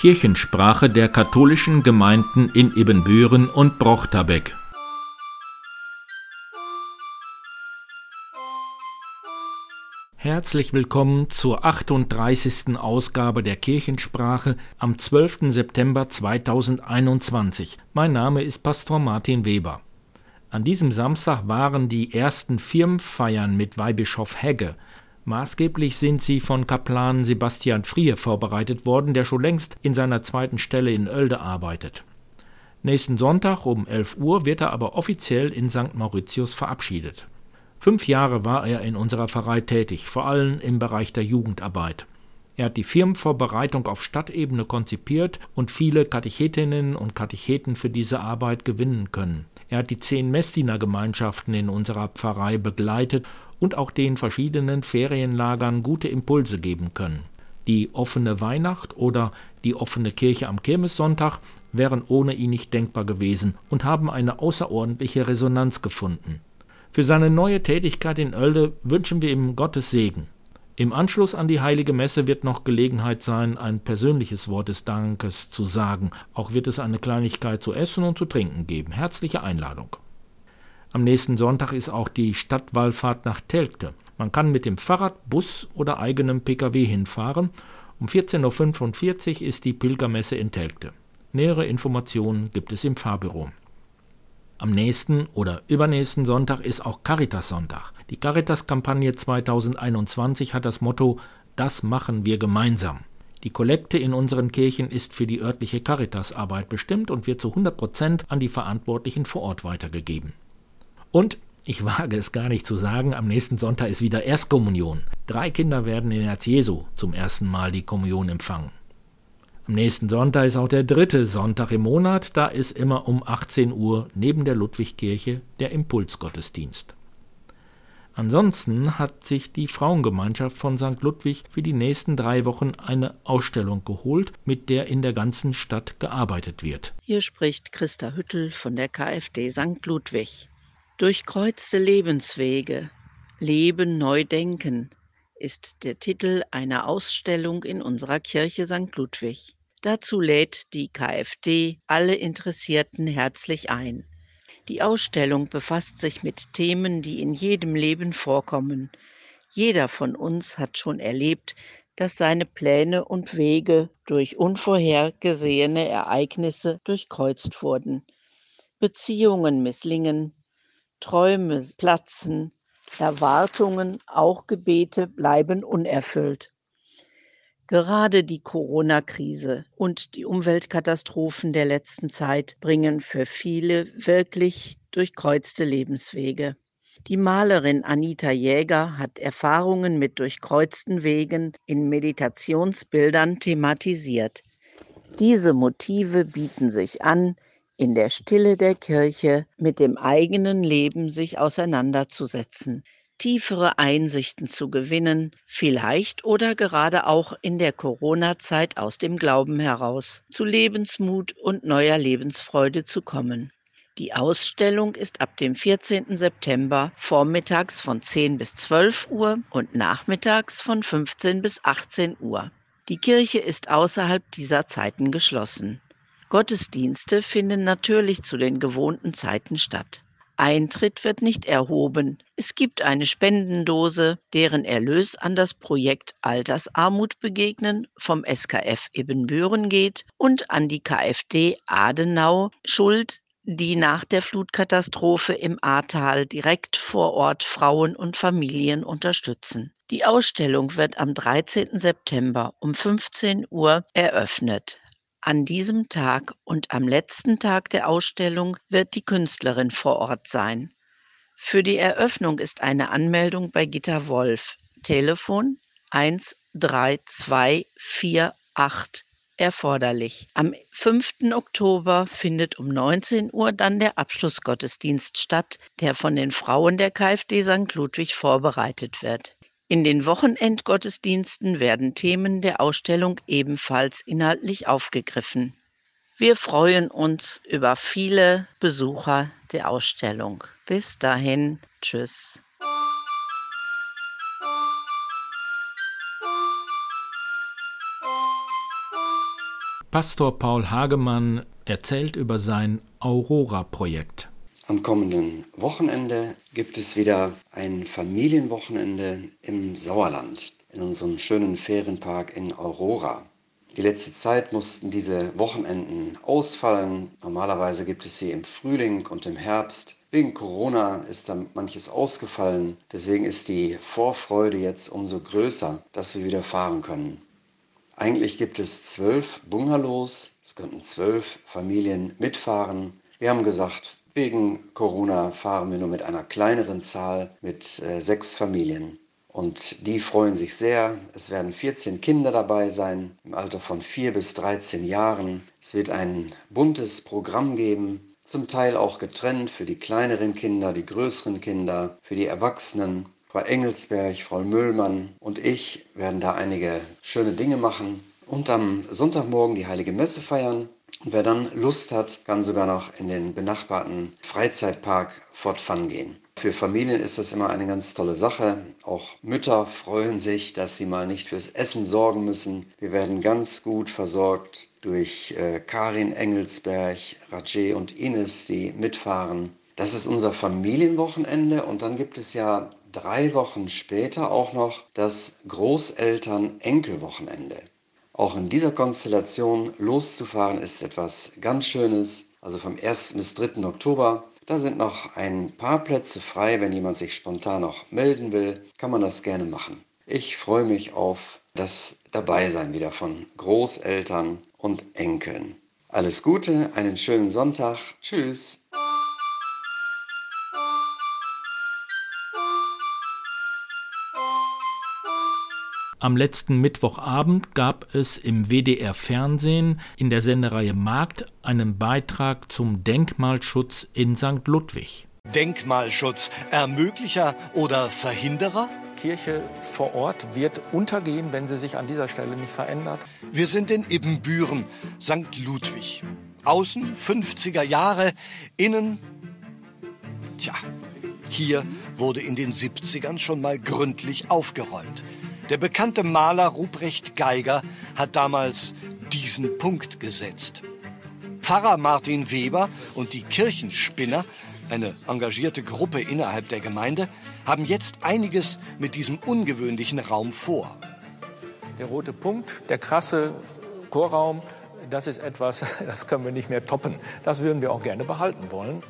Kirchensprache der katholischen Gemeinden in Ibbenbüren und Brochterbeck. Herzlich willkommen zur 38. Ausgabe der Kirchensprache am 12. September 2021. Mein Name ist Pastor Martin Weber. An diesem Samstag waren die ersten Firmenfeiern mit Weihbischof Hegge. Maßgeblich sind sie von Kaplan Sebastian Frier vorbereitet worden, der schon längst in seiner zweiten Stelle in Oelde arbeitet. Nächsten Sonntag um 11 Uhr wird er aber offiziell in St. Mauritius verabschiedet. Fünf Jahre war er in unserer Pfarrei tätig, vor allem im Bereich der Jugendarbeit. Er hat die Firmenvorbereitung auf Stadtebene konzipiert und viele Katechetinnen und Katecheten für diese Arbeit gewinnen können. Er hat die zehn Messdienergemeinschaften in unserer Pfarrei begleitet und auch den verschiedenen Ferienlagern gute Impulse geben können. Die offene Weihnacht oder die offene Kirche am Kirmessonntag wären ohne ihn nicht denkbar gewesen und haben eine außerordentliche Resonanz gefunden. Für seine neue Tätigkeit in Oelde wünschen wir ihm Gottes Segen. Im Anschluss an die heilige Messe wird noch Gelegenheit sein, ein persönliches Wort des Dankes zu sagen. Auch wird es eine Kleinigkeit zu essen und zu trinken geben. Herzliche Einladung. Am nächsten Sonntag ist auch die Stadtwallfahrt nach Telgte. Man kann mit dem Fahrrad, Bus oder eigenem Pkw hinfahren. Um 14.45 Uhr ist die Pilgermesse in Telgte. Nähere Informationen gibt es im Fahrbüro. Am nächsten oder übernächsten Sonntag ist auch Caritas-Sonntag. Die Caritas-Kampagne 2021 hat das Motto Das machen wir gemeinsam. Die Kollekte in unseren Kirchen ist für die örtliche Caritas-Arbeit bestimmt und wird zu 100 Prozent an die Verantwortlichen vor Ort weitergegeben. Und ich wage es gar nicht zu sagen, am nächsten Sonntag ist wieder Erstkommunion. Drei Kinder werden in Herz Jesu zum ersten Mal die Kommunion empfangen. Am nächsten Sonntag ist auch der dritte Sonntag im Monat, da ist immer um 18 Uhr neben der Ludwigkirche der Impulsgottesdienst. Ansonsten hat sich die Frauengemeinschaft von St. Ludwig für die nächsten drei Wochen eine Ausstellung geholt, mit der in der ganzen Stadt gearbeitet wird. Hier spricht Christa Hüttel von der KfD St. Ludwig. Durchkreuzte Lebenswege, Leben neu denken ist der Titel einer Ausstellung in unserer Kirche St. Ludwig. Dazu lädt die KfD alle Interessierten herzlich ein. Die Ausstellung befasst sich mit Themen, die in jedem Leben vorkommen. Jeder von uns hat schon erlebt, dass seine Pläne und Wege durch unvorhergesehene Ereignisse durchkreuzt wurden. Beziehungen misslingen, Träume platzen, Erwartungen, auch Gebete bleiben unerfüllt. Gerade die Corona-Krise und die Umweltkatastrophen der letzten Zeit bringen für viele wirklich durchkreuzte Lebenswege. Die Malerin Anita Jäger hat Erfahrungen mit durchkreuzten Wegen in Meditationsbildern thematisiert. Diese Motive bieten sich an, in der Stille der Kirche mit dem eigenen Leben sich auseinanderzusetzen tiefere Einsichten zu gewinnen, vielleicht oder gerade auch in der Corona-Zeit aus dem Glauben heraus, zu Lebensmut und neuer Lebensfreude zu kommen. Die Ausstellung ist ab dem 14. September vormittags von 10 bis 12 Uhr und nachmittags von 15 bis 18 Uhr. Die Kirche ist außerhalb dieser Zeiten geschlossen. Gottesdienste finden natürlich zu den gewohnten Zeiten statt. Eintritt wird nicht erhoben. Es gibt eine Spendendose, deren Erlös an das Projekt Altersarmut begegnen vom SKF Ibbenbüren geht und an die KfD Adenau Schuld, die nach der Flutkatastrophe im Ahrtal direkt vor Ort Frauen und Familien unterstützen. Die Ausstellung wird am 13. September um 15 Uhr eröffnet. An diesem Tag und am letzten Tag der Ausstellung wird die Künstlerin vor Ort sein. Für die Eröffnung ist eine Anmeldung bei Gitta Wolf. Telefon 13248 erforderlich. Am 5. Oktober findet um 19 Uhr dann der Abschlussgottesdienst statt, der von den Frauen der KfD St. Ludwig vorbereitet wird. In den Wochenendgottesdiensten werden Themen der Ausstellung ebenfalls inhaltlich aufgegriffen. Wir freuen uns über viele Besucher der Ausstellung. Bis dahin, tschüss. Pastor Paul Hagemann erzählt über sein Aurora-Projekt. Am kommenden Wochenende gibt es wieder ein Familienwochenende im Sauerland, in unserem schönen Ferienpark in Aurora. Die letzte Zeit mussten diese Wochenenden ausfallen. Normalerweise gibt es sie im Frühling und im Herbst. Wegen Corona ist da manches ausgefallen. Deswegen ist die Vorfreude jetzt umso größer, dass wir wieder fahren können. Eigentlich gibt es zwölf Bungalows. Es könnten zwölf Familien mitfahren. Wir haben gesagt, wegen Corona fahren wir nur mit einer kleineren Zahl, mit äh, sechs Familien. Und die freuen sich sehr. Es werden 14 Kinder dabei sein, im Alter von 4 bis 13 Jahren. Es wird ein buntes Programm geben, zum Teil auch getrennt für die kleineren Kinder, die größeren Kinder, für die Erwachsenen. Frau Engelsberg, Frau Müllmann und ich werden da einige schöne Dinge machen und am Sonntagmorgen die heilige Messe feiern. Wer dann Lust hat, kann sogar noch in den benachbarten Freizeitpark Fort Fun gehen. Für Familien ist das immer eine ganz tolle Sache. Auch Mütter freuen sich, dass sie mal nicht fürs Essen sorgen müssen. Wir werden ganz gut versorgt durch äh, Karin Engelsberg, Rajé und Ines, die mitfahren. Das ist unser Familienwochenende und dann gibt es ja drei Wochen später auch noch das Großeltern-Enkelwochenende. Auch in dieser Konstellation loszufahren ist etwas ganz Schönes. Also vom 1. bis 3. Oktober da sind noch ein paar Plätze frei. Wenn jemand sich spontan noch melden will, kann man das gerne machen. Ich freue mich auf das Dabeisein wieder von Großeltern und Enkeln. Alles Gute, einen schönen Sonntag. Tschüss. Am letzten Mittwochabend gab es im WDR Fernsehen in der Sendereihe Markt einen Beitrag zum Denkmalschutz in St. Ludwig. Denkmalschutz Ermöglicher oder Verhinderer? Kirche vor Ort wird untergehen, wenn sie sich an dieser Stelle nicht verändert. Wir sind in Ibbenbüren, St. Ludwig. Außen 50er Jahre, innen. Tja, hier wurde in den 70ern schon mal gründlich aufgeräumt. Der bekannte Maler Ruprecht Geiger hat damals diesen Punkt gesetzt. Pfarrer Martin Weber und die Kirchenspinner, eine engagierte Gruppe innerhalb der Gemeinde, haben jetzt einiges mit diesem ungewöhnlichen Raum vor. Der rote Punkt, der krasse Chorraum, das ist etwas, das können wir nicht mehr toppen. Das würden wir auch gerne behalten wollen.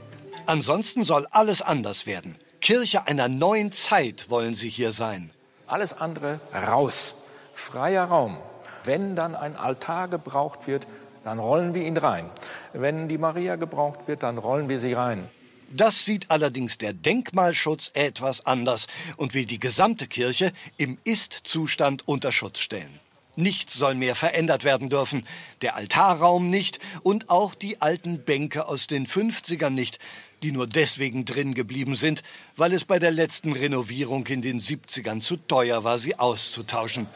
Ansonsten soll alles anders werden. Kirche einer neuen Zeit wollen sie hier sein. Alles andere raus. Freier Raum. Wenn dann ein Altar gebraucht wird, dann rollen wir ihn rein. Wenn die Maria gebraucht wird, dann rollen wir sie rein. Das sieht allerdings der Denkmalschutz etwas anders und will die gesamte Kirche im Ist-Zustand unter Schutz stellen. Nichts soll mehr verändert werden dürfen, der Altarraum nicht und auch die alten Bänke aus den 50ern nicht, die nur deswegen drin geblieben sind, weil es bei der letzten Renovierung in den 70ern zu teuer war, sie auszutauschen.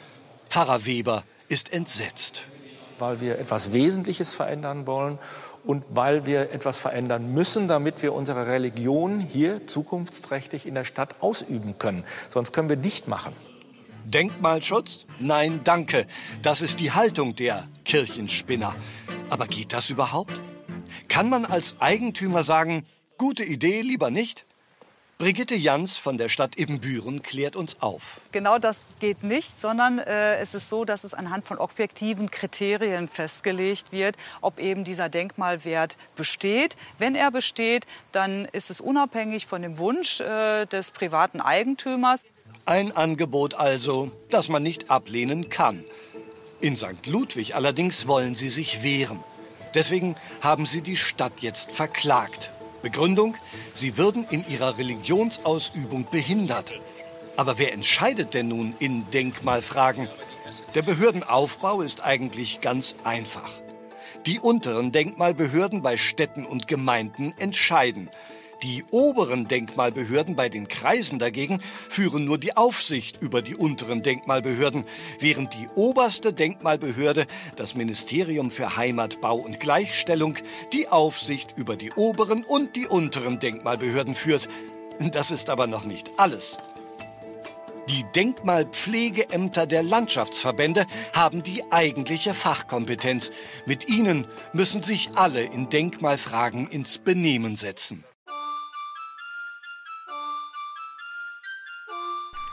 Pfarrer Weber ist entsetzt. Weil wir etwas Wesentliches verändern wollen und weil wir etwas verändern müssen, damit wir unsere Religion hier zukunftsträchtig in der Stadt ausüben können. Sonst können wir dicht machen. Denkmalschutz? Nein, danke. Das ist die Haltung der Kirchenspinner. Aber geht das überhaupt? Kann man als Eigentümer sagen, Gute Idee, lieber nicht? Brigitte Jans von der Stadt Ibbenbüren klärt uns auf. Genau das geht nicht, sondern äh, es ist so, dass es anhand von objektiven Kriterien festgelegt wird, ob eben dieser Denkmalwert besteht. Wenn er besteht, dann ist es unabhängig von dem Wunsch äh, des privaten Eigentümers. Ein Angebot also, das man nicht ablehnen kann. In St. Ludwig allerdings wollen sie sich wehren. Deswegen haben sie die Stadt jetzt verklagt. Begründung, sie würden in ihrer Religionsausübung behindert. Aber wer entscheidet denn nun in Denkmalfragen? Der Behördenaufbau ist eigentlich ganz einfach. Die unteren Denkmalbehörden bei Städten und Gemeinden entscheiden. Die oberen Denkmalbehörden bei den Kreisen dagegen führen nur die Aufsicht über die unteren Denkmalbehörden, während die oberste Denkmalbehörde, das Ministerium für Heimat, Bau und Gleichstellung, die Aufsicht über die oberen und die unteren Denkmalbehörden führt. Das ist aber noch nicht alles. Die Denkmalpflegeämter der Landschaftsverbände haben die eigentliche Fachkompetenz. Mit ihnen müssen sich alle in Denkmalfragen ins Benehmen setzen.